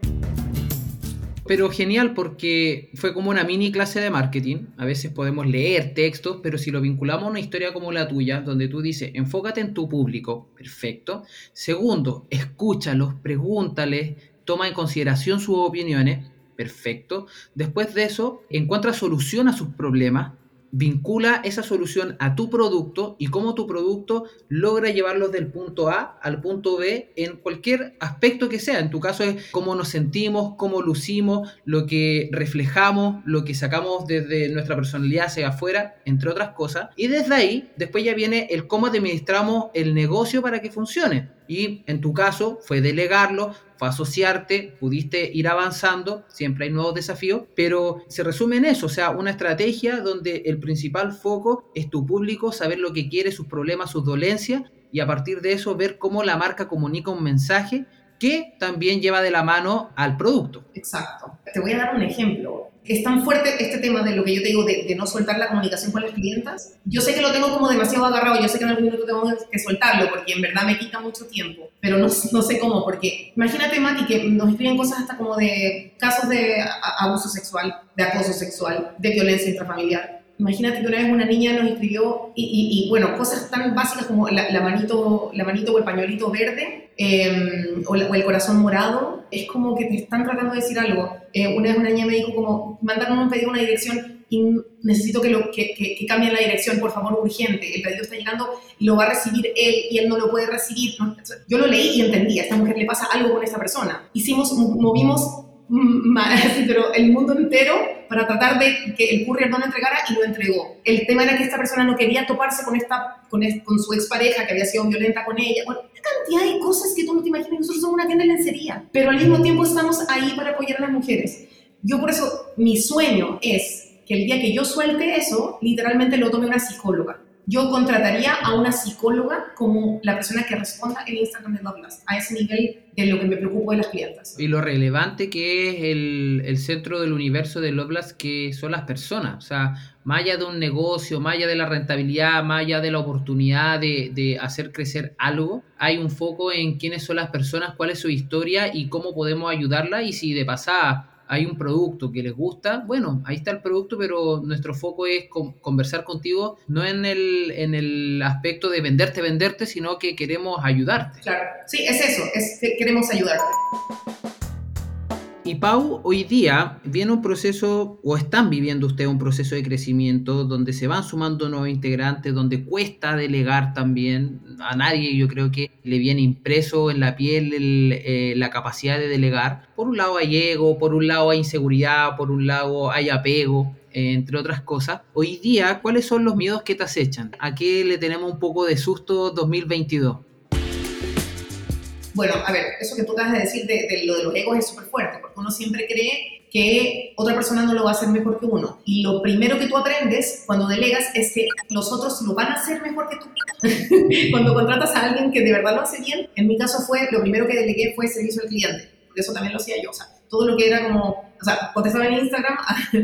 pero genial porque fue como una mini clase de marketing. A veces podemos leer textos, pero si lo vinculamos a una historia como la tuya, donde tú dices, enfócate en tu público, perfecto. Segundo, escúchalos, pregúntales, toma en consideración sus opiniones, perfecto. Después de eso, encuentra solución a sus problemas, vincula esa solución a tu producto y cómo tu producto logra llevarlos del punto A al punto B en cualquier aspecto que sea. En tu caso es cómo nos sentimos, cómo lucimos, lo que reflejamos, lo que sacamos desde nuestra personalidad hacia afuera, entre otras cosas. Y desde ahí, después ya viene el cómo administramos el negocio para que funcione. Y en tu caso fue delegarlo, fue asociarte, pudiste ir avanzando, siempre hay nuevos desafíos, pero se resume en eso, o sea, una estrategia donde el principal foco es tu público, saber lo que quiere, sus problemas, sus dolencias, y a partir de eso ver cómo la marca comunica un mensaje que también lleva de la mano al producto. Exacto. Te voy a dar un ejemplo es tan fuerte este tema de lo que yo te digo, de, no soltar la comunicación con las clientas. Yo sé que lo tengo como demasiado agarrado, yo sé que en algún momento tengo que soltarlo porque en verdad me quita mucho tiempo, pero no, no sé cómo, porque imagínate, Mati, que nos escriben cosas hasta como de casos de abuso sexual, de acoso sexual, de violencia intrafamiliar Imagínate que una vez una niña nos escribió, y, bueno, cosas tan básicas como la, manito, la manito o el pañuelito verde, em, o, el corazón morado, es como que te están tratando de decir algo. Eh, una vez una niña me dijo como, mandaron un pedido una dirección y necesito que, lo, que, que, cambien la dirección, por favor, urgente. El pedido está llegando y lo va a recibir él y él no lo puede recibir. Yo lo leí y entendí, a esta mujer le pasa algo con esta persona. Hicimos, movimos pero el mundo entero para tratar de que el courier no lo entregara y lo entregó. El tema era que esta persona no quería toparse con, esta, con, con su expareja que había sido violenta con ella. Bueno, una cantidad de cosas que tú no te imaginas. Nosotros somos una tienda de lencería, pero al mismo tiempo estamos ahí para apoyar a las mujeres. Yo por eso, mi sueño es que el día que yo suelte eso, literalmente lo tome una psicóloga yo contrataría a una psicóloga como la persona que responda en Instagram de Douglas, a ese nivel de lo que me preocupa de las clientas. Y lo relevante que es el, el centro del universo de Lovelace, que son las personas. O sea, más allá de un negocio, más allá de la rentabilidad, más allá de la oportunidad de, de hacer crecer algo, hay un foco en quiénes son las personas, cuál es su historia y cómo podemos ayudarla y si de pasada hay un producto que les gusta, bueno, ahí está el producto, pero nuestro foco es conversar contigo, no en el, en el aspecto de venderte, venderte, sino que queremos ayudarte. Claro, sí, es eso, es que queremos ayudarte. Y Pau, hoy día viene un proceso, o están viviendo ustedes un proceso de crecimiento donde se van sumando nuevos integrantes, donde cuesta delegar también. A nadie yo creo que le viene impreso en la piel eh, la capacidad de delegar. Por un lado hay ego, por un lado hay inseguridad, por un lado hay apego entre otras cosas. Hoy día, ¿cuáles son los miedos que te acechan? ¿A qué le tenemos un poco de susto 2022? Bueno, a ver, eso que tú acabas de decir de, lo de los egos es súper fuerte, porque uno siempre cree que otra persona no lo va a hacer mejor que uno. Y lo primero que tú aprendes cuando delegas es que los otros lo van a hacer mejor que tú. cuando contratas a alguien que de verdad lo hace bien, en mi caso fue, lo primero que delegué fue servicio al cliente, porque eso también lo hacía yo. O sea, todo lo que era como, o sea, contestaba en Instagram,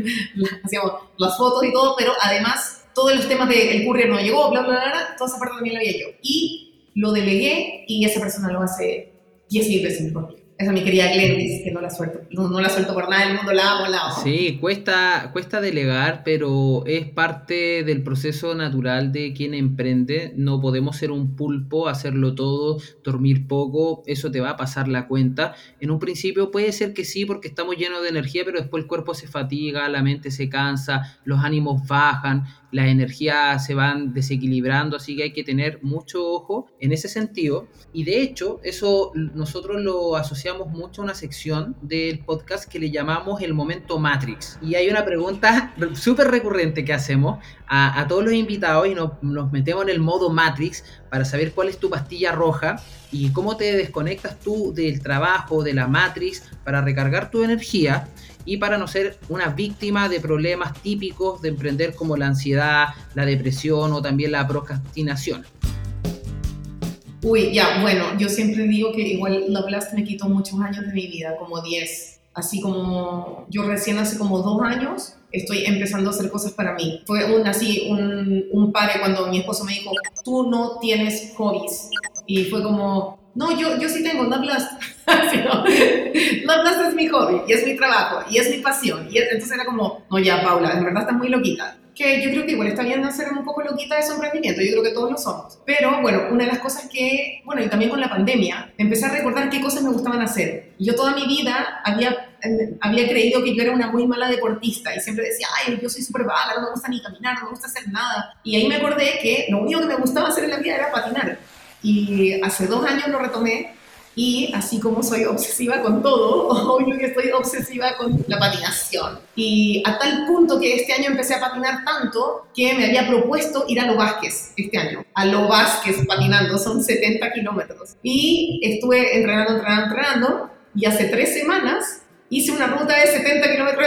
hacíamos las fotos y todo, pero además todos los temas de el courier no llegó, bla, bla, bla, toda esa parte también la había yo. Y lo delegué y esa persona lo hace 10 veces mejor esa es mi querida Glendis, que no la suelto, no, la suelto por nada del mundo, la amo, la amo. Sí, cuesta, cuesta delegar, pero es parte del proceso natural de quien emprende. No podemos ser un pulpo, hacerlo todo, dormir poco, eso te va a pasar la cuenta. En un principio puede ser que sí, porque estamos llenos de energía, pero después el cuerpo se fatiga, la mente se cansa, los ánimos bajan, las energías se van desequilibrando, así que hay que tener mucho ojo en ese sentido. Y de hecho, eso nosotros lo asociamos mucho a una sección del podcast que le llamamos el momento Matrix. Y hay una pregunta súper recurrente que hacemos a, todos los invitados y nos metemos en el modo Matrix para saber cuál es tu pastilla roja y cómo te desconectas tú del trabajo, de la Matrix, para recargar tu energía y para no ser una víctima de problemas típicos de emprender como la ansiedad, la depresión o también la procrastinación. Uy, ya, bueno, yo siempre digo que igual Love Last me quitó muchos años de mi vida, como 10. Así como yo recién hace como dos años estoy empezando a hacer cosas para mí. Fue un, así, un, un padre cuando mi esposo me dijo, tú no tienes hobbies. Y fue como, no, yo, yo sí tengo Love Last. Love Last es mi hobby y es mi trabajo y es mi pasión. Y entonces era como, no, ya, Paula, en verdad estás muy loquita. Que yo creo que igual está bien hacer un poco loquita de su emprendimiento, yo creo que todos lo somos. Pero bueno, una de las cosas que, bueno, y también con la pandemia, empecé a recordar qué cosas me gustaban hacer. Yo toda mi vida había, había creído que yo era una muy mala deportista y siempre decía, ay, yo soy súper vaga, no me gusta ni caminar, no me gusta hacer nada. Y ahí me acordé que lo único que me gustaba hacer en la vida era patinar y hace dos años lo retomé y así como soy obsesiva con todo, obvio que estoy obsesiva con la patinación. Y a tal punto que este año empecé a patinar tanto que me había propuesto ir a Lo Vázquez este año. A Lo Vázquez patinando, son 70 kilómetros. Y estuve entrenando, entrenando, entrenando. Y hace tres semanas hice una ruta de 70 kilómetros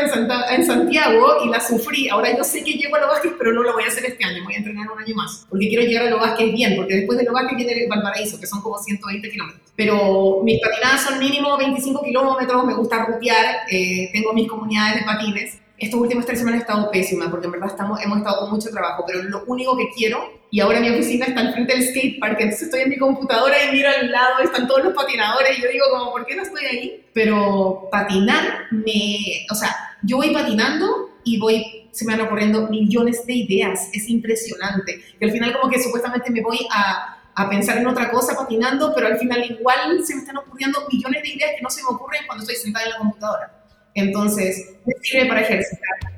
en, Santiago y la sufrí. Ahora yo sé que llego a Lo Vázquez, pero no lo voy a hacer este año, voy a entrenar un año más, porque quiero llegar a Lo Vázquez bien, porque después de Lo Vázquez viene Valparaíso, que son como 120 kilómetros. Pero mis patinadas son mínimo 25 kilómetros, me gusta rutear, eh, tengo mis comunidades de patines. Estos últimos tres semanas he estado pésima, porque en verdad estamos, hemos estado con mucho trabajo, pero lo único que quiero y ahora mi oficina está al frente del skate park, entonces estoy en mi computadora y miro al lado, están todos los patinadores y yo digo como, ¿por qué no estoy ahí? Pero patinar me, o sea, yo voy patinando y voy, se me van ocurriendo millones de ideas, es impresionante. Que al final como que supuestamente me voy a, a pensar en otra cosa patinando, pero al final igual se me están ocurriendo millones de ideas que no se me ocurren cuando estoy sentada en la computadora. Entonces, me sirve para ejercitar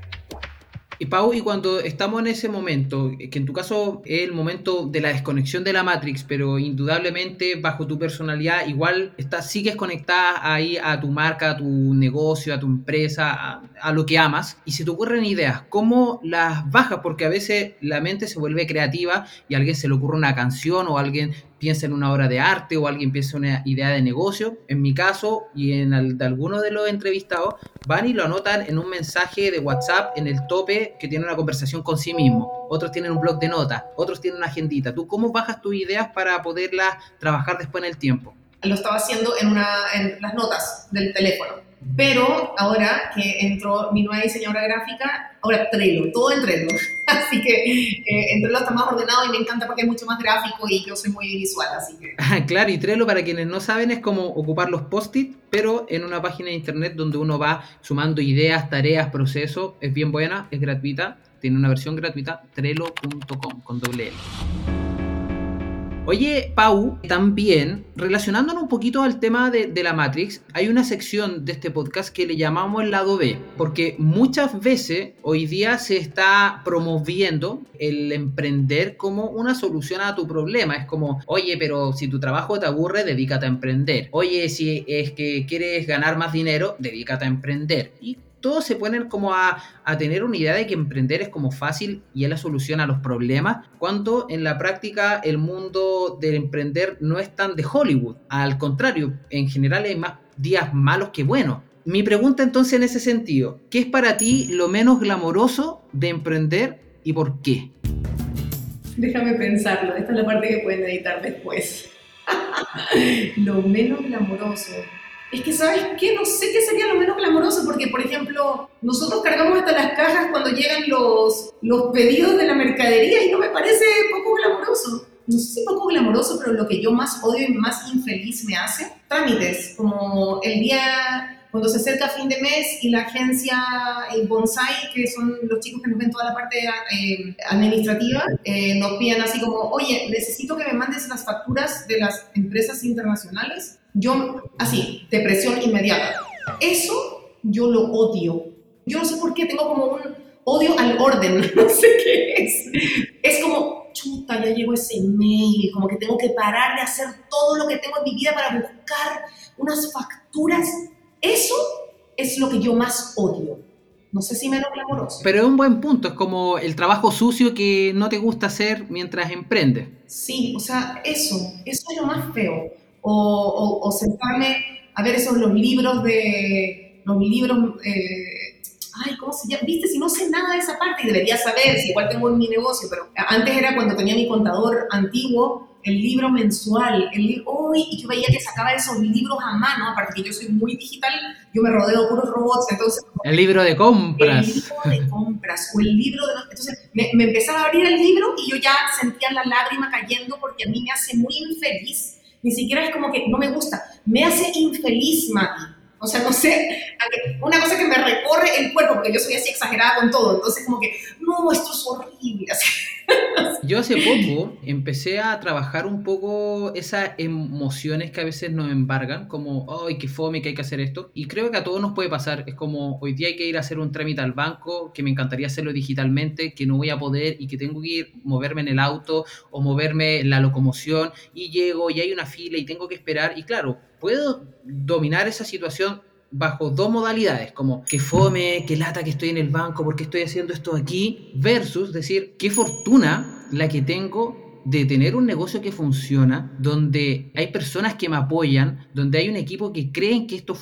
y Pau, y cuando estamos en ese momento, que en tu caso es el momento de la desconexión de la Matrix, pero indudablemente bajo tu personalidad igual estás, sigues conectada ahí a tu marca, a tu negocio, a tu empresa, a, lo que amas, y si te ocurren ideas, ¿cómo las bajas? Porque a veces la mente se vuelve creativa y a alguien se le ocurre una canción o alguien piensa en una obra de arte o alguien piensa en una idea de negocio. En mi caso y en el de algunos de los entrevistados, van y lo anotan en un mensaje de WhatsApp en el tope que tiene una conversación con sí mismo. Otros tienen un blog de notas, otros tienen una agendita. ¿Tú cómo bajas tus ideas para poderlas trabajar después en el tiempo? Lo estaba haciendo en, una, en las notas del teléfono pero ahora que entró mi nueva diseñadora gráfica, ahora Trello, todo en Trello. Así que eh, en Trello está más ordenado y me encanta porque es mucho más gráfico y yo soy muy visual, así que... claro, y Trello para quienes no saben es como ocupar los post-it, pero en una página de internet donde uno va sumando ideas, tareas, procesos. Es bien buena, es gratuita, tiene una versión gratuita, trello.com con doble L. Oye, Pau, también relacionándonos un poquito al tema de, la Matrix, hay una sección de este podcast que le llamamos el lado B, porque muchas veces hoy día se está promoviendo el emprender como una solución a tu problema. Es como, oye, pero si tu trabajo te aburre, dedícate a emprender. Oye, si es que quieres ganar más dinero, dedícate a emprender. Y todos se ponen como a, a, tener una idea de que emprender es como fácil y es la solución a los problemas, cuando en la práctica el mundo del emprender no es tan de Hollywood. Al contrario, en general hay más días malos que buenos. Mi pregunta entonces en ese sentido, ¿qué es para ti lo menos glamoroso de emprender y por qué? Déjame pensarlo, esta es la parte que pueden editar después. lo menos glamoroso. Es que, ¿sabes qué? No sé qué sería lo menos glamoroso, porque, por ejemplo, nosotros cargamos hasta las cajas cuando llegan los, los pedidos de la mercadería y no me parece poco glamoroso. No sé si poco glamoroso, pero lo que yo más odio y más infeliz me hace, trámites, como el día cuando se acerca fin de mes y la agencia el Bonsai, que son los chicos que nos ven toda la parte eh, administrativa, eh, nos piden así como, oye, necesito que me mandes las facturas de las empresas internacionales. Yo, así, depresión inmediata. Eso yo lo odio. Yo no sé por qué, tengo como un odio al orden, no sé qué es. Es como, chuta, ya llegó ese mail, como que tengo que parar de hacer todo lo que tengo en mi vida para buscar unas facturas eso es lo que yo más odio. No sé si menos glamoroso. Pero es un buen punto, es como el trabajo sucio que no te gusta hacer mientras emprendes. Sí, o sea, eso, eso es lo más feo. O, o, o sentarme a ver esos los libros de, los libros, eh, ay, ¿cómo se llama? Viste, si no sé nada de esa parte y debería saber, si igual tengo en mi negocio, pero antes era cuando tenía mi contador antiguo, el libro mensual, el li uy, y yo veía que sacaba esos libros a mano, aparte que yo soy muy digital, yo me rodeo de puros robots, entonces... El libro de compras. El libro de compras, o el libro de... Entonces me, me empezaba a abrir el libro y yo ya sentía la lágrima cayendo porque a mí me hace muy infeliz, ni siquiera es como que no me gusta, me hace infeliz, Mati. O sea, no sé, una cosa que me recorre el cuerpo, porque yo soy así exagerada con todo, entonces como que, no, esto es horrible. Yo hace poco empecé a trabajar un poco esas emociones que a veces nos embargan, como, ay, qué fome, que hay que hacer esto. Y creo que a todos nos puede pasar. Es como, hoy día hay que ir a hacer un trámite al banco, que me encantaría hacerlo digitalmente, que no voy a poder y que tengo que ir, moverme en el auto o moverme en la locomoción y llego y hay una fila y tengo que esperar. Y claro, puedo dominar esa situación bajo dos modalidades, como que fome, que lata que estoy en el banco, porque estoy haciendo esto aquí, versus decir, qué fortuna la que tengo de tener un negocio que funciona, donde hay personas que me apoyan, donde hay un equipo que creen que esto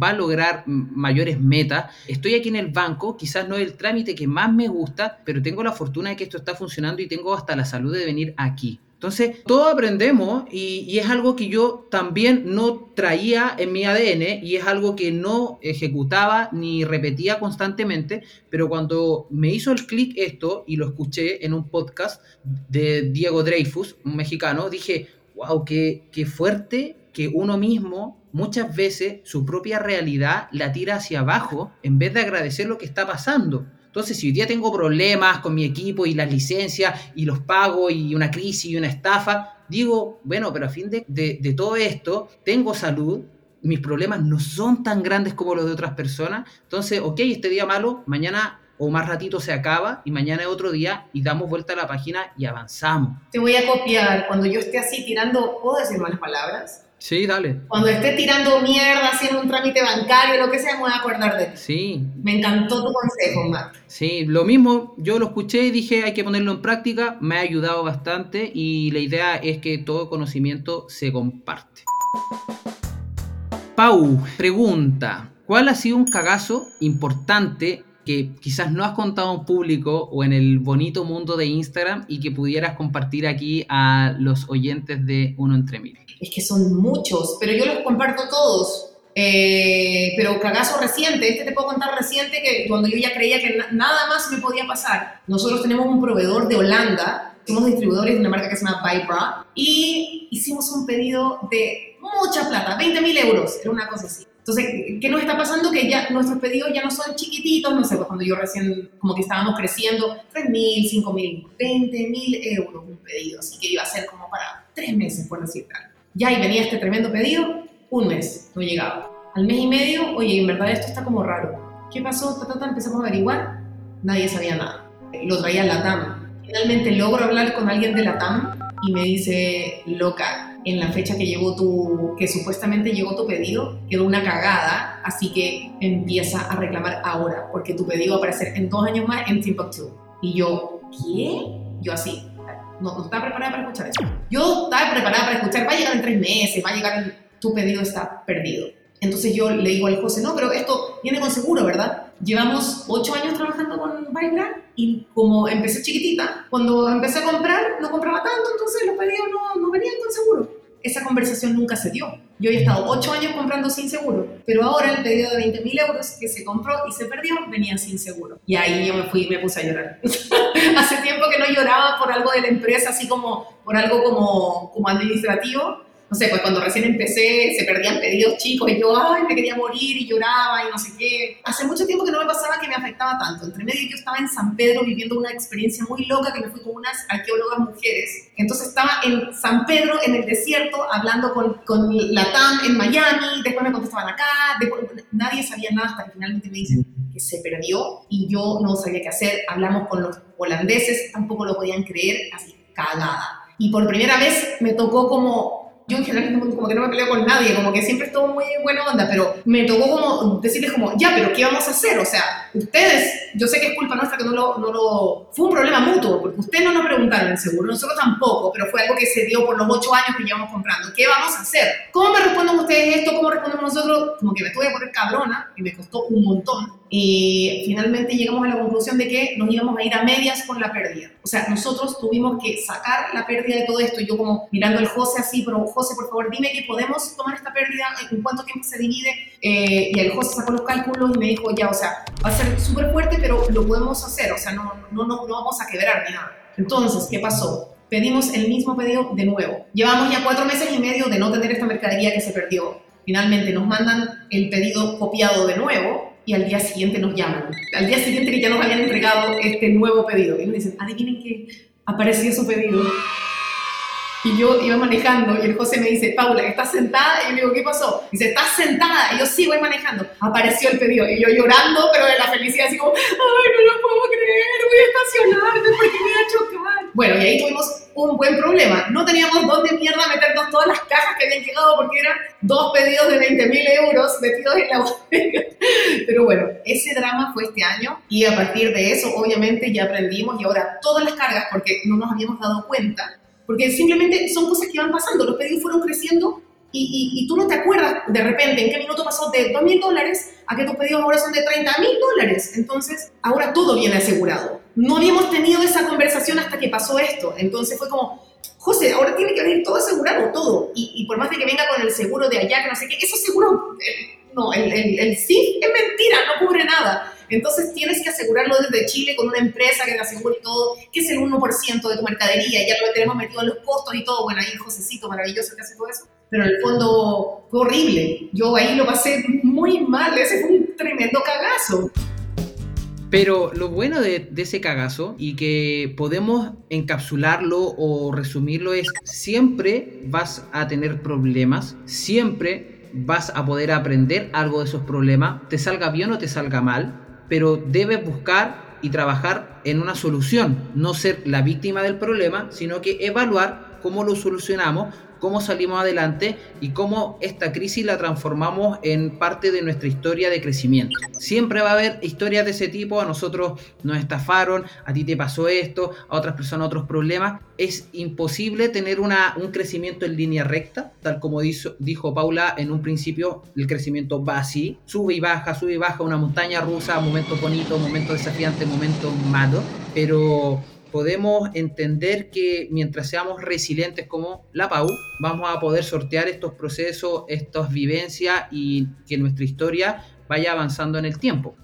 va a lograr mayores metas. Estoy aquí en el banco, quizás no es el trámite que más me gusta, pero tengo la fortuna de que esto está funcionando y tengo hasta la salud de venir aquí. Entonces, todo aprendemos y, y, es algo que yo también no traía en mi ADN y es algo que no ejecutaba ni repetía constantemente, pero cuando me hizo el clic esto y lo escuché en un podcast de Diego Dreyfus, un mexicano, dije, wow, qué, qué fuerte que uno mismo muchas veces su propia realidad la tira hacia abajo en vez de agradecer lo que está pasando. Entonces, si hoy día tengo problemas con mi equipo y las licencias y los pagos y una crisis y una estafa, digo, bueno, pero a fin de, de, de todo esto, tengo salud, mis problemas no son tan grandes como los de otras personas. Entonces, ok, este día malo, mañana o más ratito se acaba y mañana es otro día y damos vuelta a la página y avanzamos. Te voy a copiar. Cuando yo esté así tirando, ¿puedo decir malas palabras? Sí, dale. Cuando esté tirando mierda, haciendo un trámite bancario, lo que sea, me voy a acordar de ti. Sí. Me encantó tu consejo, Matt. Sí, lo mismo, yo lo escuché y dije hay que ponerlo en práctica, me ha ayudado bastante y la idea es que todo conocimiento se comparte. Pau, pregunta, ¿cuál ha sido un cagazo importante que quizás no has contado en público o en el bonito mundo de Instagram y que pudieras compartir aquí a los oyentes de Uno Entre Mil? Es que son muchos, pero yo los comparto todos. Eh, pero cagazo reciente, este te puedo contar reciente que cuando yo ya creía que na nada más me podía pasar. Nosotros tenemos un proveedor de Holanda, somos distribuidores de una marca que se llama Vibra y hicimos un pedido de mucha plata, 20 mil euros, era una cosa así. Entonces, ¿qué nos está pasando? Que ya nuestros pedidos ya no son chiquititos, no sé, pues cuando yo recién, como que estábamos creciendo, 3 mil, 5 mil, 20 mil euros un pedido, así que iba a ser como para tres meses, por decir tal. Ya, y venía este tremendo pedido, un mes, no llegaba. Al mes y medio, oye, en verdad esto está como raro. ¿Qué pasó? Ta, empezamos a averiguar, nadie sabía nada. Lo traía la TAM. Finalmente logro hablar con alguien de la TAM y me dice, loca, en la fecha que llegó tu, que supuestamente llegó tu pedido, quedó una cagada, así que empieza a reclamar ahora, porque tu pedido va a aparecer en dos años más en Timbuktu. Y yo, ¿qué? Yo así, no, no estaba preparada para escuchar eso. Yo estaba preparada para escuchar, va a llegar en tres meses, va a llegar, en, tu pedido está perdido. Entonces yo le digo al José, no, pero esto viene con seguro, ¿verdad? Llevamos ocho años trabajando con Vibra y como empecé chiquitita, cuando empecé a comprar no compraba tanto, entonces los pedidos no, no venían con seguro. Esa conversación nunca se dio. Yo he estado ocho años comprando sin seguro, pero ahora el pedido de 20 mil euros que se compró y se perdió venía sin seguro. Y ahí yo me fui y me puse a llorar. Hace tiempo que no lloraba por algo de la empresa, así como por algo como, como administrativo, no sé, pues cuando recién empecé se perdían pedidos chicos y yo, ay, me quería morir y lloraba y no sé qué. Hace mucho tiempo que no me pasaba que me afectaba tanto. Entre medio yo estaba en San Pedro viviendo una experiencia muy loca que me fui con unas arqueólogas mujeres. Entonces estaba en San Pedro, en el desierto, hablando con, con la TAM en Miami, después me contestaban acá, después, nadie sabía nada hasta que finalmente me dicen que se perdió y yo no sabía qué hacer. Hablamos con los holandeses, tampoco lo podían creer, así cagada. Y por primera vez me tocó como yo en general como que no me peleo con nadie, como que siempre estuvo muy buena onda, pero me tocó como decirles como, ya, pero ¿qué vamos a hacer? O sea, ustedes, yo sé que es culpa nuestra que no lo, no lo... Fue un problema mutuo, porque ustedes no nos preguntaron el seguro, nosotros tampoco, pero fue algo que se dio por los ocho años que llevamos comprando. ¿Qué vamos a hacer? ¿Cómo me responden ustedes esto? ¿Cómo respondemos nosotros? Como que me tuve que poner cabrona y me costó un montón. Y finalmente llegamos a la conclusión de que nos íbamos a ir a medias con la pérdida. O sea, nosotros tuvimos que sacar la pérdida de todo esto. Yo como mirando al José así, pero José, por favor, dime que podemos tomar esta pérdida, en cuánto tiempo se divide. Eh, y el José sacó los cálculos y me dijo, ya, o sea, va a ser súper fuerte, pero lo podemos hacer. O sea, no, no, no, no vamos a quebrar ni nada. Entonces, ¿qué pasó? Pedimos el mismo pedido de nuevo. Llevamos ya cuatro meses y medio de no tener esta mercadería que se perdió. Finalmente nos mandan el pedido copiado de nuevo y al día siguiente nos llaman. Al día siguiente que ya nos habían entregado este nuevo pedido. Y nos dicen, adivinen que apareció su pedido. Y yo iba manejando y el José me dice, Paula, ¿estás sentada? Y yo digo, ¿qué pasó? Dice, ¿estás sentada? Y yo, sí, voy manejando. Apareció el pedido. Y yo llorando, pero de la felicidad, así como, ay, no lo puedo creer, voy a estacionarme porque voy a chocar. Bueno, y ahí tuvimos un buen problema. No teníamos dónde mierda meternos todas las cajas que habían llegado porque eran dos pedidos de 20 mil euros metidos en la bodega. Pero bueno, ese drama fue este año y a partir de eso, obviamente, ya aprendimos y ahora todas las cargas, porque no nos habíamos dado cuenta, porque simplemente son cosas que van pasando, los pedidos fueron creciendo y, y, y, tú no te acuerdas de repente en qué minuto pasó de 2 mil dólares a que tus pedidos ahora son de 30 mil dólares. Entonces, ahora todo viene asegurado. No habíamos tenido esa conversación hasta que pasó esto. Entonces fue como, José, ahora tiene que venir todo asegurado, todo. Y, y por más de que venga con el seguro de allá, que no sé qué, eso seguro, eh, no, el, el, el es mentira, no cubre nada. Entonces tienes que asegurarlo desde Chile con una empresa que te asegure todo, que es el 1% de tu mercadería, ya lo tenemos metido en los costos y todo. Bueno, ahí Josecito maravilloso que hace todo eso. Pero en el fondo horrible. Yo ahí lo pasé muy mal, ese fue un tremendo cagazo. Pero lo bueno de, de, ese cagazo y que podemos encapsularlo o resumirlo es siempre vas a tener problemas, siempre vas a poder aprender algo de esos problemas, te salga bien o te salga mal, pero debes buscar y trabajar en una solución, no ser la víctima del problema, sino que evaluar cómo lo solucionamos cómo salimos adelante y cómo esta crisis la transformamos en parte de nuestra historia de crecimiento. Siempre va a haber historias de ese tipo, a nosotros nos estafaron, a ti te pasó esto, a otras personas otros problemas. Es imposible tener un crecimiento en línea recta, tal como dijo, dijo Paula en un principio, el crecimiento va así, sube y baja, sube y baja, una montaña rusa, momentos bonitos, momentos desafiantes, momentos malos, pero podemos entender que mientras seamos resilientes como la PAU, vamos a poder sortear estos procesos, estas vivencias y que nuestra historia vaya avanzando en el tiempo.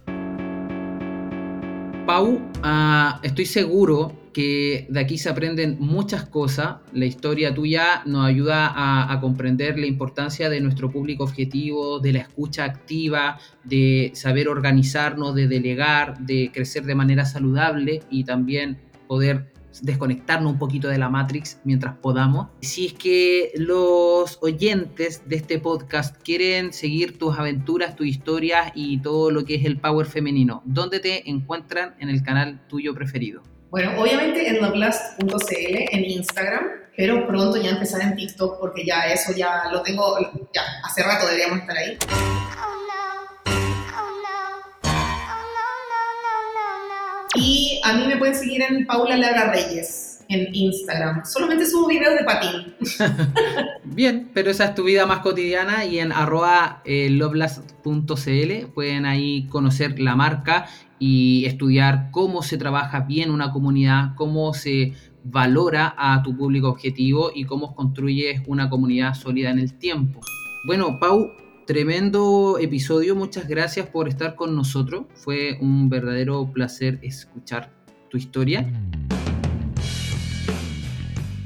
Pau, uh, estoy seguro que de aquí se aprenden muchas cosas. La historia tuya nos ayuda a, comprender la importancia de nuestro público objetivo, de la escucha activa, de saber organizarnos, de delegar, de crecer de manera saludable y también poder desconectarnos un poquito de la Matrix mientras podamos. Si es que los oyentes de este podcast quieren seguir tus aventuras, tus historias y todo lo que es el power femenino, ¿dónde te encuentran en el canal tuyo preferido? Bueno, obviamente en lovelast.cl en Instagram, pero pronto ya empezar en TikTok porque ya eso ya lo tengo, ya hace rato deberíamos estar ahí. Y a mí me pueden seguir en Paula Lara Reyes en Instagram. Solamente subo videos de patín. Bien, pero esa es tu vida más cotidiana y en arroba eh, pueden ahí conocer la marca y estudiar cómo se trabaja bien una comunidad, cómo se valora a tu público objetivo y cómo construyes una comunidad sólida en el tiempo. Bueno, Pau, tremendo episodio, muchas gracias por estar con nosotros. Fue un verdadero placer escuchar tu historia.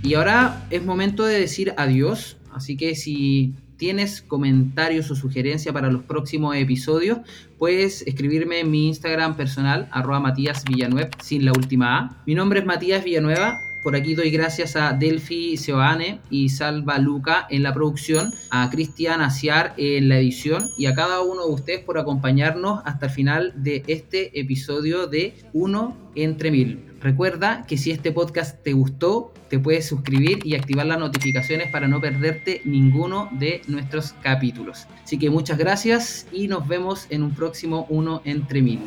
Y ahora es momento de decir adiós, así que si tienes comentarios o sugerencias para los próximos episodios, puedes escribirme en mi Instagram personal, arroba Matías Villanueva, sin la última A. Mi nombre es Matías Villanueva. Por aquí doy gracias a Delphi Seoane y Salva Luca en la producción, a Cristian Asiar en la edición y a cada uno de ustedes por acompañarnos hasta el final de este episodio de Uno entre Mil. Recuerda que si este podcast te gustó, te puedes suscribir y activar las notificaciones para no perderte ninguno de nuestros capítulos. Así que muchas gracias y nos vemos en un próximo Uno entre Mil.